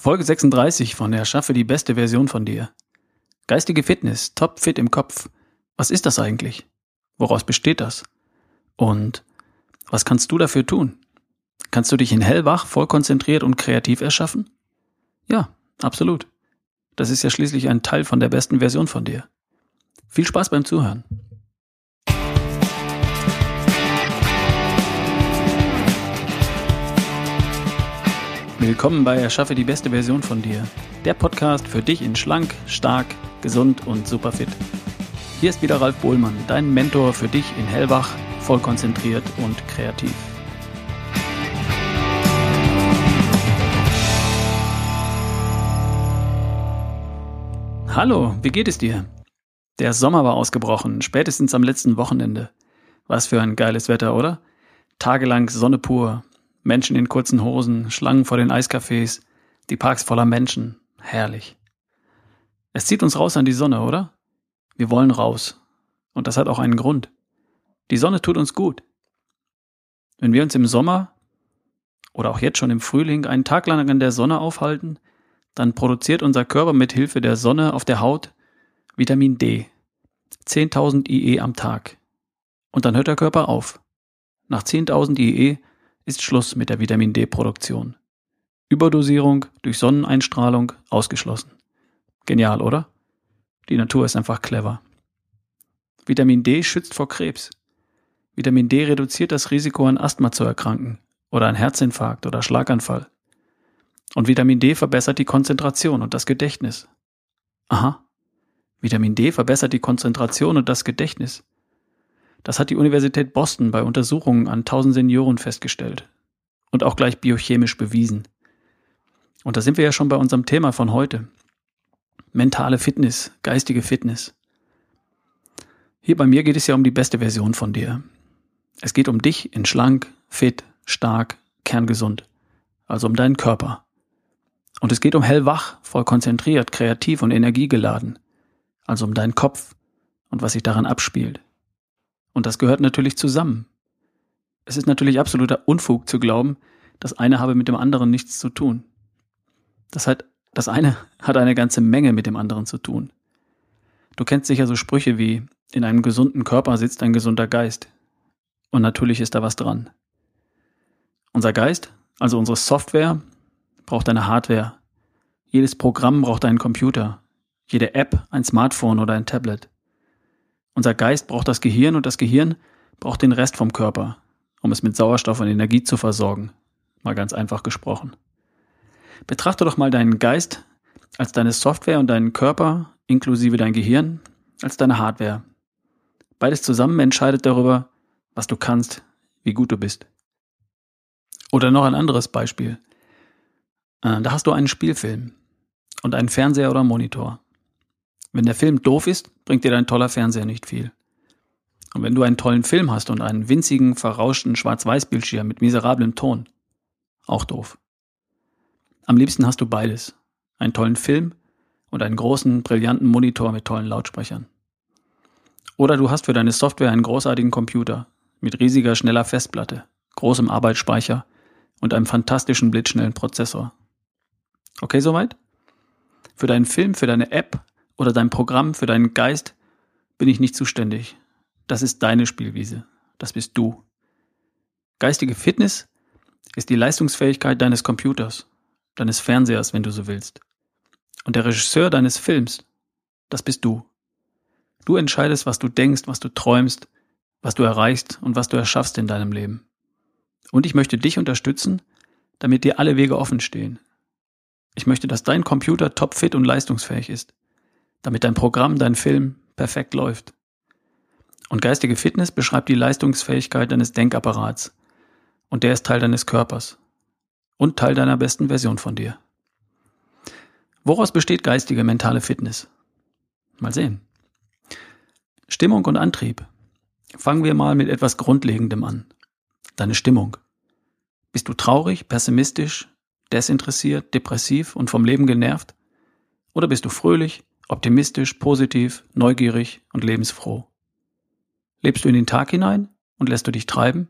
Folge 36 von Erschaffe die beste Version von dir. Geistige Fitness, top fit im Kopf. Was ist das eigentlich? Woraus besteht das? Und was kannst du dafür tun? Kannst du dich in hellwach, voll konzentriert und kreativ erschaffen? Ja, absolut. Das ist ja schließlich ein Teil von der besten Version von dir. Viel Spaß beim Zuhören. Willkommen bei Erschaffe die beste Version von dir. Der Podcast für dich in schlank, stark, gesund und super fit. Hier ist wieder Ralf Bohlmann, dein Mentor für dich in hellwach, voll konzentriert und kreativ. Hallo, wie geht es dir? Der Sommer war ausgebrochen, spätestens am letzten Wochenende. Was für ein geiles Wetter, oder? Tagelang Sonne pur, Menschen in kurzen Hosen, Schlangen vor den Eiscafés, die Parks voller Menschen. Herrlich. Es zieht uns raus an die Sonne, oder? Wir wollen raus. Und das hat auch einen Grund. Die Sonne tut uns gut. Wenn wir uns im Sommer oder auch jetzt schon im Frühling einen Tag lang an der Sonne aufhalten, dann produziert unser Körper mit Hilfe der Sonne auf der Haut Vitamin D. 10.000 IE am Tag. Und dann hört der Körper auf. Nach 10.000 IE ist Schluss mit der Vitamin D-Produktion. Überdosierung durch Sonneneinstrahlung ausgeschlossen. Genial, oder? Die Natur ist einfach clever. Vitamin D schützt vor Krebs. Vitamin D reduziert das Risiko an Asthma zu erkranken oder an Herzinfarkt oder Schlaganfall. Und Vitamin D verbessert die Konzentration und das Gedächtnis. Aha. Vitamin D verbessert die Konzentration und das Gedächtnis. Das hat die Universität Boston bei Untersuchungen an 1000 Senioren festgestellt und auch gleich biochemisch bewiesen. Und da sind wir ja schon bei unserem Thema von heute. Mentale Fitness, geistige Fitness. Hier bei mir geht es ja um die beste Version von dir. Es geht um dich in schlank, fit, stark, kerngesund. Also um deinen Körper. Und es geht um hellwach, voll konzentriert, kreativ und energiegeladen. Also um deinen Kopf und was sich daran abspielt. Und das gehört natürlich zusammen. Es ist natürlich absoluter Unfug zu glauben, das eine habe mit dem anderen nichts zu tun. Das, hat, das eine hat eine ganze Menge mit dem anderen zu tun. Du kennst sicher so Sprüche wie, in einem gesunden Körper sitzt ein gesunder Geist. Und natürlich ist da was dran. Unser Geist, also unsere Software, braucht eine Hardware. Jedes Programm braucht einen Computer. Jede App ein Smartphone oder ein Tablet. Unser Geist braucht das Gehirn und das Gehirn braucht den Rest vom Körper, um es mit Sauerstoff und Energie zu versorgen. Mal ganz einfach gesprochen. Betrachte doch mal deinen Geist als deine Software und deinen Körper inklusive dein Gehirn als deine Hardware. Beides zusammen entscheidet darüber, was du kannst, wie gut du bist. Oder noch ein anderes Beispiel. Äh, da hast du einen Spielfilm und einen Fernseher oder Monitor. Wenn der Film doof ist, bringt dir dein toller Fernseher nicht viel. Und wenn du einen tollen Film hast und einen winzigen, verrauschten Schwarz-Weiß-Bildschirm mit miserablem Ton, auch doof. Am liebsten hast du beides. Einen tollen Film und einen großen, brillanten Monitor mit tollen Lautsprechern. Oder du hast für deine Software einen großartigen Computer mit riesiger, schneller Festplatte, großem Arbeitsspeicher und einem fantastischen blitzschnellen Prozessor. Okay, soweit? Für deinen Film, für deine App oder dein Programm für deinen Geist bin ich nicht zuständig. Das ist deine Spielwiese. Das bist du. Geistige Fitness ist die Leistungsfähigkeit deines Computers, deines Fernsehers, wenn du so willst. Und der Regisseur deines Films, das bist du. Du entscheidest, was du denkst, was du träumst, was du erreichst und was du erschaffst in deinem Leben. Und ich möchte dich unterstützen, damit dir alle Wege offen stehen. Ich möchte, dass dein Computer topfit und leistungsfähig ist damit dein Programm, dein Film perfekt läuft. Und geistige Fitness beschreibt die Leistungsfähigkeit deines Denkapparats. Und der ist Teil deines Körpers. Und Teil deiner besten Version von dir. Woraus besteht geistige mentale Fitness? Mal sehen. Stimmung und Antrieb. Fangen wir mal mit etwas Grundlegendem an. Deine Stimmung. Bist du traurig, pessimistisch, desinteressiert, depressiv und vom Leben genervt? Oder bist du fröhlich, optimistisch, positiv, neugierig und lebensfroh? Lebst du in den Tag hinein und lässt du dich treiben?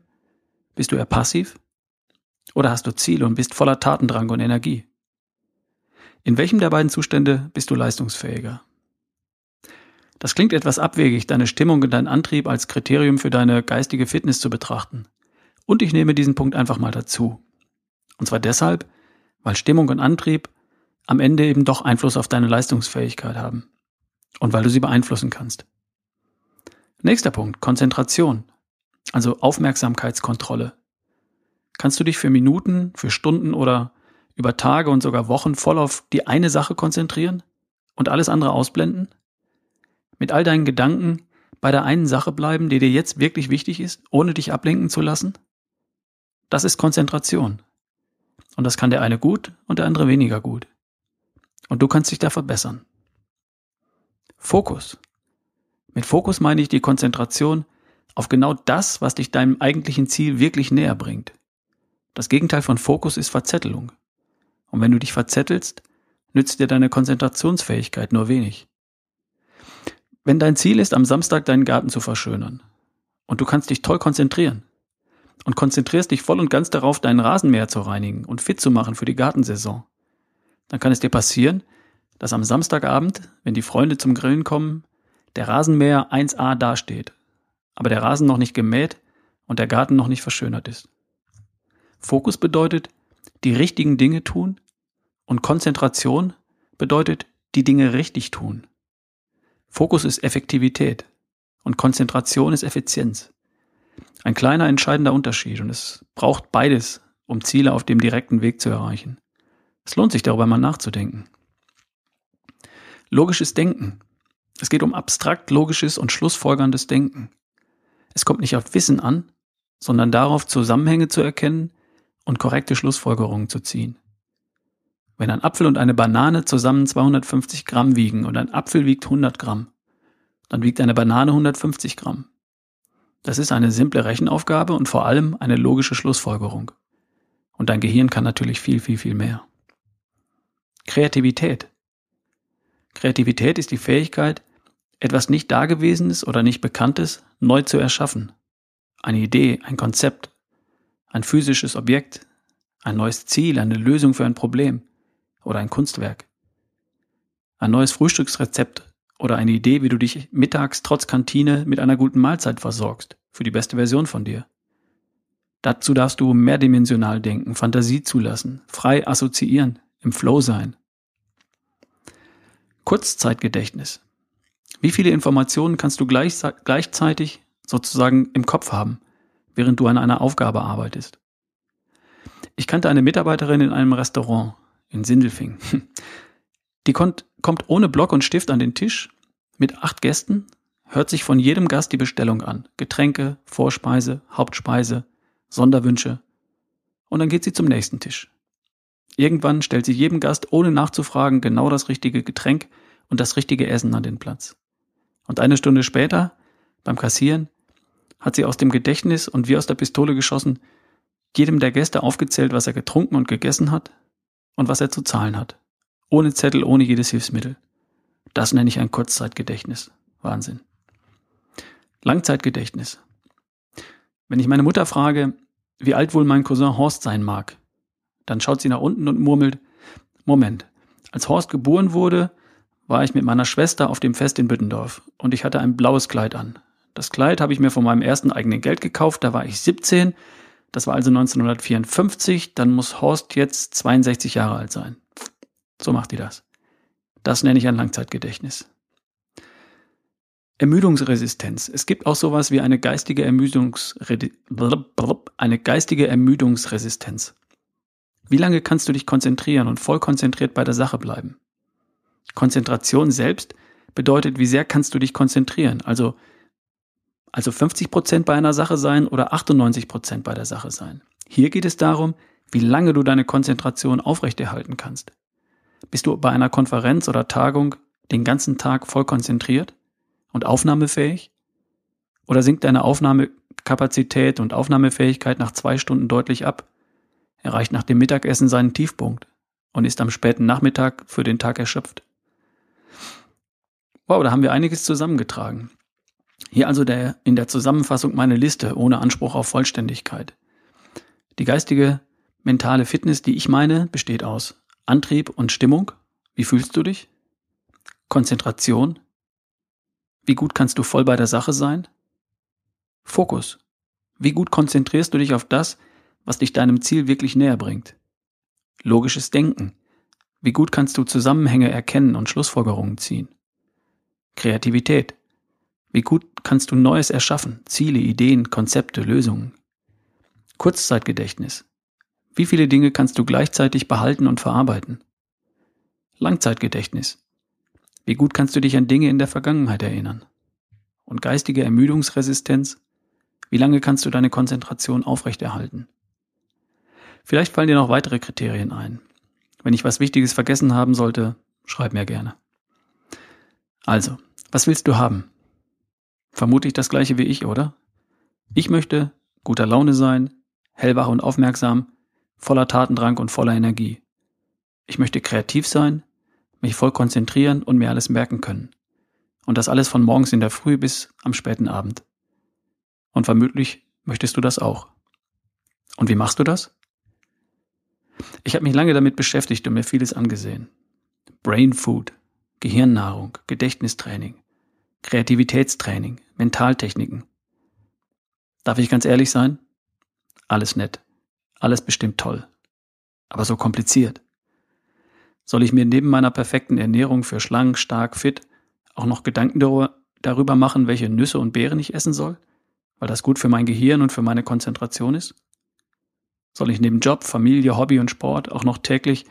Bist du eher passiv? Oder hast du Ziele und bist voller Tatendrang und Energie? In welchem der beiden Zustände bist du leistungsfähiger? Das klingt etwas abwegig, deine Stimmung und dein Antrieb als Kriterium für deine geistige Fitness zu betrachten. Und ich nehme diesen Punkt einfach mal dazu. Und zwar deshalb, weil Stimmung und Antrieb am Ende eben doch Einfluss auf deine Leistungsfähigkeit haben. Und weil du sie beeinflussen kannst. Nächster Punkt, Konzentration. Also Aufmerksamkeitskontrolle. Kannst du dich für Minuten, für Stunden oder über Tage und sogar Wochen voll auf die eine Sache konzentrieren und alles andere ausblenden? Mit all deinen Gedanken bei der einen Sache bleiben, die dir jetzt wirklich wichtig ist, ohne dich ablenken zu lassen? Das ist Konzentration. Und das kann der eine gut und der andere weniger gut. Und du kannst dich da verbessern. Fokus. Mit Fokus meine ich die Konzentration auf genau das, was dich deinem eigentlichen Ziel wirklich näher bringt. Das Gegenteil von Fokus ist Verzettelung. Und wenn du dich verzettelst, nützt dir deine Konzentrationsfähigkeit nur wenig. Wenn dein Ziel ist, am Samstag deinen Garten zu verschönern und du kannst dich toll konzentrieren und konzentrierst dich voll und ganz darauf, deinen Rasenmäher zu reinigen und fit zu machen für die Gartensaison, dann kann es dir passieren, dass am Samstagabend, wenn die Freunde zum Grillen kommen, der Rasenmäher 1a dasteht, aber der Rasen noch nicht gemäht und der Garten noch nicht verschönert ist. Fokus bedeutet, die richtigen Dinge tun und Konzentration bedeutet, die Dinge richtig tun. Fokus ist Effektivität und Konzentration ist Effizienz. Ein kleiner entscheidender Unterschied und es braucht beides, um Ziele auf dem direkten Weg zu erreichen. Es lohnt sich darüber mal nachzudenken. Logisches Denken. Es geht um abstrakt logisches und schlussfolgerndes Denken. Es kommt nicht auf Wissen an, sondern darauf, Zusammenhänge zu erkennen und korrekte Schlussfolgerungen zu ziehen. Wenn ein Apfel und eine Banane zusammen 250 Gramm wiegen und ein Apfel wiegt 100 Gramm, dann wiegt eine Banane 150 Gramm. Das ist eine simple Rechenaufgabe und vor allem eine logische Schlussfolgerung. Und dein Gehirn kann natürlich viel, viel, viel mehr. Kreativität. Kreativität ist die Fähigkeit, etwas nicht Dagewesenes oder nicht Bekanntes neu zu erschaffen. Eine Idee, ein Konzept, ein physisches Objekt, ein neues Ziel, eine Lösung für ein Problem oder ein Kunstwerk. Ein neues Frühstücksrezept oder eine Idee, wie du dich mittags trotz Kantine mit einer guten Mahlzeit versorgst, für die beste Version von dir. Dazu darfst du mehrdimensional denken, Fantasie zulassen, frei assoziieren, im Flow sein. Kurzzeitgedächtnis. Wie viele Informationen kannst du gleich, gleichzeitig sozusagen im Kopf haben, während du an einer Aufgabe arbeitest? Ich kannte eine Mitarbeiterin in einem Restaurant in Sindelfing. Die kommt, kommt ohne Block und Stift an den Tisch mit acht Gästen, hört sich von jedem Gast die Bestellung an. Getränke, Vorspeise, Hauptspeise, Sonderwünsche. Und dann geht sie zum nächsten Tisch. Irgendwann stellt sie jedem Gast ohne nachzufragen genau das richtige Getränk und das richtige Essen an den Platz. Und eine Stunde später, beim Kassieren, hat sie aus dem Gedächtnis und wie aus der Pistole geschossen, jedem der Gäste aufgezählt, was er getrunken und gegessen hat und was er zu zahlen hat. Ohne Zettel, ohne jedes Hilfsmittel. Das nenne ich ein Kurzzeitgedächtnis. Wahnsinn. Langzeitgedächtnis. Wenn ich meine Mutter frage, wie alt wohl mein Cousin Horst sein mag, dann schaut sie nach unten und murmelt, Moment, als Horst geboren wurde, war ich mit meiner Schwester auf dem Fest in Büttendorf und ich hatte ein blaues Kleid an. Das Kleid habe ich mir von meinem ersten eigenen Geld gekauft, da war ich 17, das war also 1954, dann muss Horst jetzt 62 Jahre alt sein. So macht die das. Das nenne ich ein Langzeitgedächtnis. Ermüdungsresistenz. Es gibt auch sowas wie eine geistige, eine geistige Ermüdungsresistenz. Wie lange kannst du dich konzentrieren und voll konzentriert bei der Sache bleiben? Konzentration selbst bedeutet, wie sehr kannst du dich konzentrieren? Also, also 50 Prozent bei einer Sache sein oder 98 Prozent bei der Sache sein. Hier geht es darum, wie lange du deine Konzentration aufrechterhalten kannst. Bist du bei einer Konferenz oder Tagung den ganzen Tag voll konzentriert und aufnahmefähig? Oder sinkt deine Aufnahmekapazität und Aufnahmefähigkeit nach zwei Stunden deutlich ab? Erreicht nach dem Mittagessen seinen Tiefpunkt und ist am späten Nachmittag für den Tag erschöpft. Wow, da haben wir einiges zusammengetragen. Hier also der, in der Zusammenfassung meine Liste ohne Anspruch auf Vollständigkeit. Die geistige, mentale Fitness, die ich meine, besteht aus Antrieb und Stimmung, Wie fühlst du dich? Konzentration? Wie gut kannst du voll bei der Sache sein? Fokus. Wie gut konzentrierst du dich auf das, was dich deinem Ziel wirklich näher bringt? Logisches Denken. Wie gut kannst du Zusammenhänge erkennen und Schlussfolgerungen ziehen? Kreativität. Wie gut kannst du Neues erschaffen? Ziele, Ideen, Konzepte, Lösungen. Kurzzeitgedächtnis. Wie viele Dinge kannst du gleichzeitig behalten und verarbeiten? Langzeitgedächtnis. Wie gut kannst du dich an Dinge in der Vergangenheit erinnern? Und geistige Ermüdungsresistenz. Wie lange kannst du deine Konzentration aufrechterhalten? Vielleicht fallen dir noch weitere Kriterien ein. Wenn ich was Wichtiges vergessen haben sollte, schreib mir gerne. Also, was willst du haben? Vermutlich das gleiche wie ich, oder? Ich möchte guter Laune sein, hellwach und aufmerksam, voller Tatendrang und voller Energie. Ich möchte kreativ sein, mich voll konzentrieren und mir alles merken können. Und das alles von morgens in der Früh bis am späten Abend. Und vermutlich möchtest du das auch. Und wie machst du das? Ich habe mich lange damit beschäftigt und mir vieles angesehen. Brain Food, Gehirnnahrung, Gedächtnistraining, Kreativitätstraining, Mentaltechniken. Darf ich ganz ehrlich sein? Alles nett. Alles bestimmt toll. Aber so kompliziert. Soll ich mir neben meiner perfekten Ernährung für schlank, stark, fit auch noch Gedanken darüber machen, welche Nüsse und Beeren ich essen soll? Weil das gut für mein Gehirn und für meine Konzentration ist? Soll ich neben Job, Familie, Hobby und Sport auch noch täglich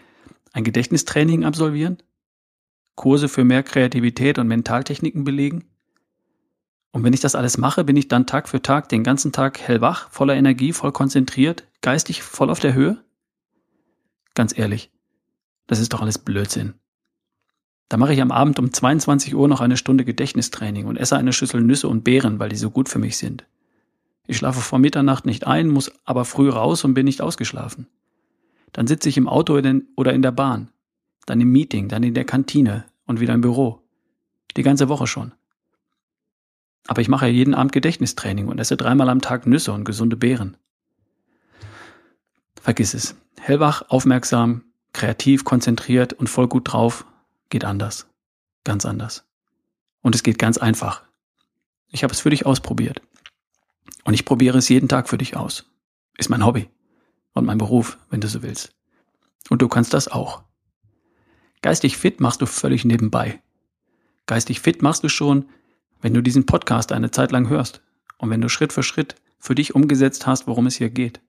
ein Gedächtnistraining absolvieren? Kurse für mehr Kreativität und Mentaltechniken belegen? Und wenn ich das alles mache, bin ich dann Tag für Tag den ganzen Tag hellwach, voller Energie, voll konzentriert, geistig voll auf der Höhe? Ganz ehrlich, das ist doch alles Blödsinn. Da mache ich am Abend um 22 Uhr noch eine Stunde Gedächtnistraining und esse eine Schüssel Nüsse und Beeren, weil die so gut für mich sind. Ich schlafe vor Mitternacht nicht ein, muss aber früh raus und bin nicht ausgeschlafen. Dann sitze ich im Auto oder in der Bahn, dann im Meeting, dann in der Kantine und wieder im Büro. Die ganze Woche schon. Aber ich mache ja jeden Abend Gedächtnistraining und esse dreimal am Tag Nüsse und gesunde Beeren. Vergiss es. Hellwach, aufmerksam, kreativ, konzentriert und voll gut drauf geht anders. Ganz anders. Und es geht ganz einfach. Ich habe es für dich ausprobiert. Und ich probiere es jeden Tag für dich aus. Ist mein Hobby und mein Beruf, wenn du so willst. Und du kannst das auch. Geistig fit machst du völlig nebenbei. Geistig fit machst du schon, wenn du diesen Podcast eine Zeit lang hörst und wenn du Schritt für Schritt für dich umgesetzt hast, worum es hier geht.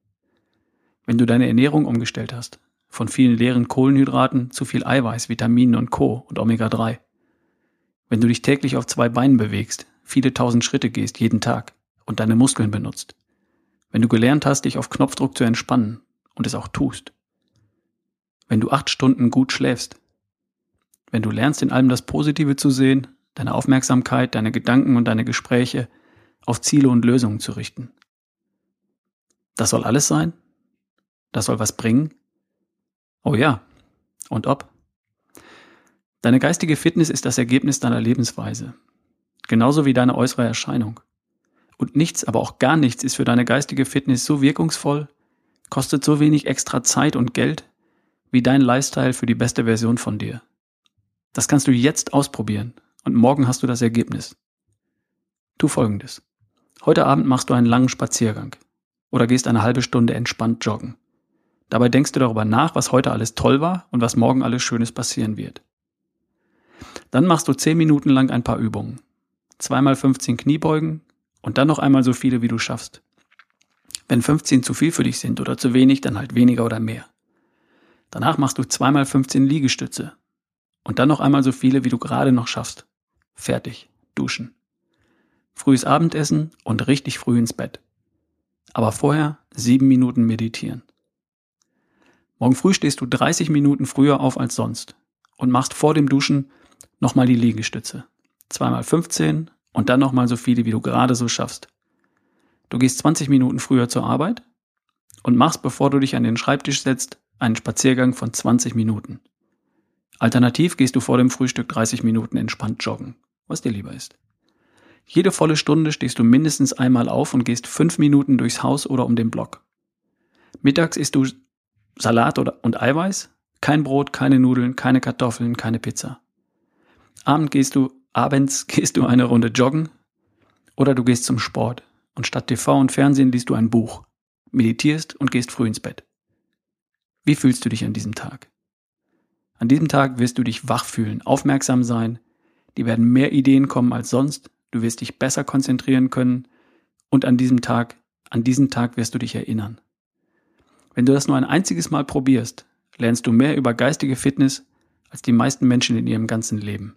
Wenn du deine Ernährung umgestellt hast, von vielen leeren Kohlenhydraten zu viel Eiweiß, Vitaminen und Co. und Omega-3. Wenn du dich täglich auf zwei Beinen bewegst, viele tausend Schritte gehst jeden Tag und deine Muskeln benutzt. Wenn du gelernt hast, dich auf Knopfdruck zu entspannen und es auch tust. Wenn du acht Stunden gut schläfst. Wenn du lernst, in allem das Positive zu sehen, deine Aufmerksamkeit, deine Gedanken und deine Gespräche auf Ziele und Lösungen zu richten. Das soll alles sein? Das soll was bringen? Oh ja. Und ob? Deine geistige Fitness ist das Ergebnis deiner Lebensweise. Genauso wie deine äußere Erscheinung. Und nichts, aber auch gar nichts ist für deine geistige Fitness so wirkungsvoll, kostet so wenig extra Zeit und Geld, wie dein Lifestyle für die beste Version von dir. Das kannst du jetzt ausprobieren und morgen hast du das Ergebnis. Tu folgendes. Heute Abend machst du einen langen Spaziergang oder gehst eine halbe Stunde entspannt joggen. Dabei denkst du darüber nach, was heute alles toll war und was morgen alles Schönes passieren wird. Dann machst du 10 Minuten lang ein paar Übungen. Zweimal 15 Kniebeugen und dann noch einmal so viele, wie du schaffst. Wenn 15 zu viel für dich sind oder zu wenig, dann halt weniger oder mehr. Danach machst du zweimal 15 Liegestütze und dann noch einmal so viele, wie du gerade noch schaffst. Fertig. Duschen. Frühes Abendessen und richtig früh ins Bett. Aber vorher sieben Minuten meditieren. Morgen früh stehst du 30 Minuten früher auf als sonst und machst vor dem Duschen nochmal die Liegestütze. Zweimal 15 und dann nochmal so viele, wie du gerade so schaffst. Du gehst 20 Minuten früher zur Arbeit und machst, bevor du dich an den Schreibtisch setzt, einen Spaziergang von 20 Minuten. Alternativ gehst du vor dem Frühstück 30 Minuten entspannt joggen, was dir lieber ist. Jede volle Stunde stehst du mindestens einmal auf und gehst fünf Minuten durchs Haus oder um den Block. Mittags isst du Salat und Eiweiß, Kein Brot, keine Nudeln, keine Kartoffeln, keine Pizza. Abend gehst du, abends gehst du eine Runde joggen oder du gehst zum Sport und statt TV und Fernsehen liest du ein Buch, meditierst und gehst früh ins Bett. Wie fühlst du dich an diesem Tag? An diesem Tag wirst du dich wach fühlen, aufmerksam sein, die werden mehr Ideen kommen als sonst, du wirst dich besser konzentrieren können und an diesem Tag, an diesen Tag wirst du dich erinnern. Wenn du das nur ein einziges Mal probierst, lernst du mehr über geistige Fitness als die meisten Menschen in ihrem ganzen Leben.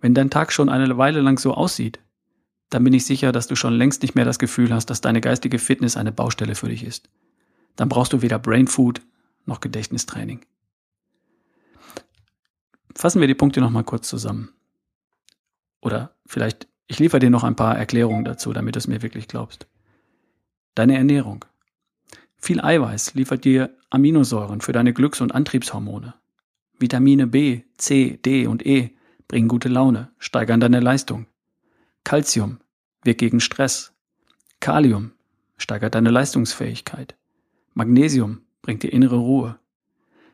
Wenn dein Tag schon eine Weile lang so aussieht, dann bin ich sicher, dass du schon längst nicht mehr das Gefühl hast, dass deine geistige Fitness eine Baustelle für dich ist. Dann brauchst du weder Brain Food noch Gedächtnistraining. Fassen wir die Punkte nochmal kurz zusammen. Oder vielleicht, ich liefere dir noch ein paar Erklärungen dazu, damit du es mir wirklich glaubst. Deine Ernährung. Viel Eiweiß liefert dir Aminosäuren für deine Glücks- und Antriebshormone. Vitamine B, C, D und E bringen gute Laune, steigern deine Leistung. Calcium wirkt gegen Stress. Kalium steigert deine Leistungsfähigkeit. Magnesium bringt dir innere Ruhe.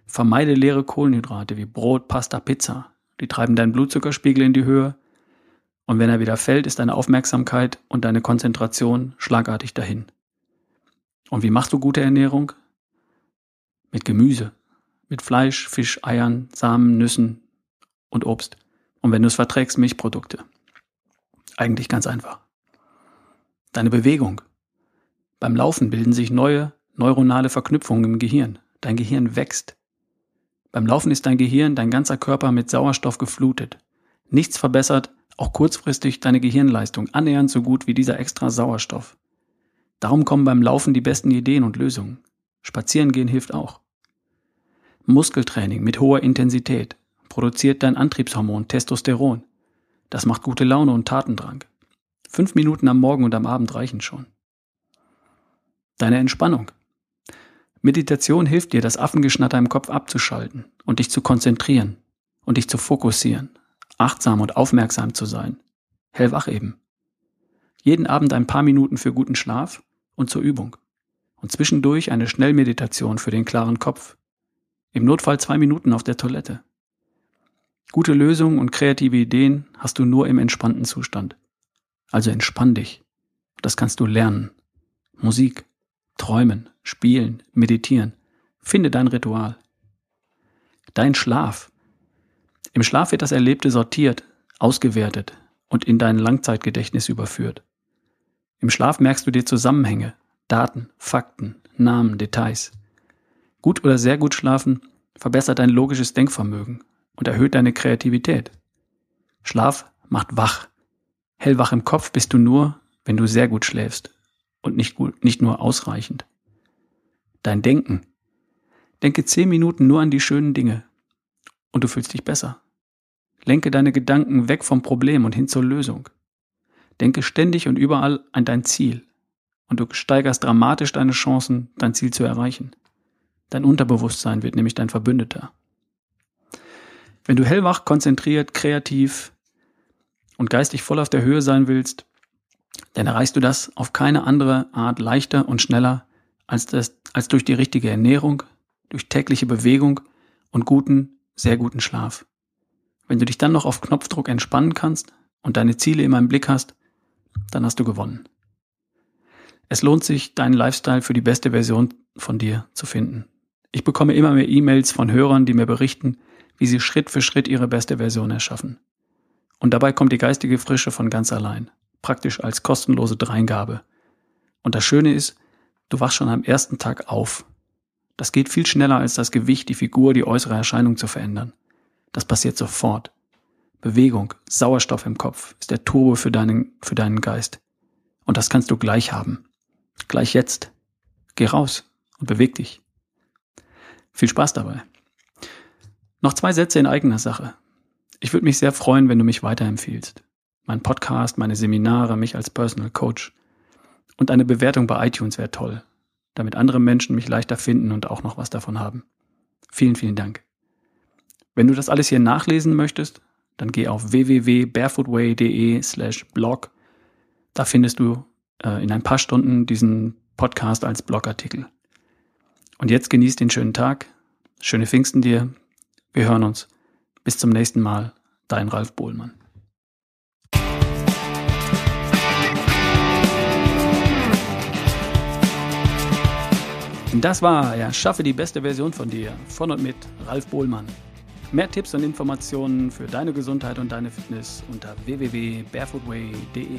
Vermeide leere Kohlenhydrate wie Brot, Pasta, Pizza. Die treiben deinen Blutzuckerspiegel in die Höhe. Und wenn er wieder fällt, ist deine Aufmerksamkeit und deine Konzentration schlagartig dahin. Und wie machst du gute Ernährung? Mit Gemüse. Mit Fleisch, Fisch, Eiern, Samen, Nüssen und Obst. Und wenn du es verträgst, Milchprodukte. Eigentlich ganz einfach. Deine Bewegung. Beim Laufen bilden sich neue neuronale Verknüpfungen im Gehirn. Dein Gehirn wächst. Beim Laufen ist dein Gehirn, dein ganzer Körper mit Sauerstoff geflutet. Nichts verbessert auch kurzfristig deine Gehirnleistung annähernd so gut wie dieser extra Sauerstoff. Darum kommen beim Laufen die besten Ideen und Lösungen. Spazierengehen hilft auch. Muskeltraining mit hoher Intensität produziert dein Antriebshormon Testosteron. Das macht gute Laune und Tatendrang. Fünf Minuten am Morgen und am Abend reichen schon. Deine Entspannung. Meditation hilft dir, das Affengeschnatter im Kopf abzuschalten und dich zu konzentrieren und dich zu fokussieren, achtsam und aufmerksam zu sein. Hellwach eben. Jeden Abend ein paar Minuten für guten Schlaf und zur Übung. Und zwischendurch eine Schnellmeditation für den klaren Kopf. Im Notfall zwei Minuten auf der Toilette. Gute Lösungen und kreative Ideen hast du nur im entspannten Zustand. Also entspann dich. Das kannst du lernen. Musik, Träumen, Spielen, Meditieren. Finde dein Ritual. Dein Schlaf. Im Schlaf wird das Erlebte sortiert, ausgewertet und in dein Langzeitgedächtnis überführt. Im Schlaf merkst du dir Zusammenhänge, Daten, Fakten, Namen, Details. Gut oder sehr gut schlafen verbessert dein logisches Denkvermögen und erhöht deine Kreativität. Schlaf macht wach. Hellwach im Kopf bist du nur, wenn du sehr gut schläfst und nicht, gut, nicht nur ausreichend. Dein Denken. Denke zehn Minuten nur an die schönen Dinge und du fühlst dich besser. Lenke deine Gedanken weg vom Problem und hin zur Lösung. Denke ständig und überall an dein Ziel und du steigerst dramatisch deine Chancen, dein Ziel zu erreichen. Dein Unterbewusstsein wird nämlich dein Verbündeter. Wenn du hellwach, konzentriert, kreativ und geistig voll auf der Höhe sein willst, dann erreichst du das auf keine andere Art leichter und schneller als, das, als durch die richtige Ernährung, durch tägliche Bewegung und guten, sehr guten Schlaf. Wenn du dich dann noch auf Knopfdruck entspannen kannst und deine Ziele immer im Blick hast, dann hast du gewonnen. Es lohnt sich, deinen Lifestyle für die beste Version von dir zu finden. Ich bekomme immer mehr E-Mails von Hörern, die mir berichten, wie sie Schritt für Schritt ihre beste Version erschaffen. Und dabei kommt die geistige Frische von ganz allein praktisch als kostenlose Dreingabe. Und das Schöne ist, du wachst schon am ersten Tag auf. Das geht viel schneller als das Gewicht, die Figur, die äußere Erscheinung zu verändern. Das passiert sofort. Bewegung, Sauerstoff im Kopf ist der Turbo für deinen, für deinen Geist. Und das kannst du gleich haben. Gleich jetzt. Geh raus und beweg dich. Viel Spaß dabei. Noch zwei Sätze in eigener Sache. Ich würde mich sehr freuen, wenn du mich weiterempfiehlst mein Podcast, meine Seminare, mich als Personal Coach. Und eine Bewertung bei iTunes wäre toll, damit andere Menschen mich leichter finden und auch noch was davon haben. Vielen, vielen Dank. Wenn du das alles hier nachlesen möchtest, dann geh auf www.barefootway.de slash blog. Da findest du äh, in ein paar Stunden diesen Podcast als Blogartikel. Und jetzt genießt den schönen Tag. Schöne Pfingsten dir. Wir hören uns. Bis zum nächsten Mal. Dein Ralf Bohlmann. Das war Erschaffe die beste Version von dir von und mit Ralf Bohlmann. Mehr Tipps und Informationen für deine Gesundheit und deine Fitness unter www.barefootway.de.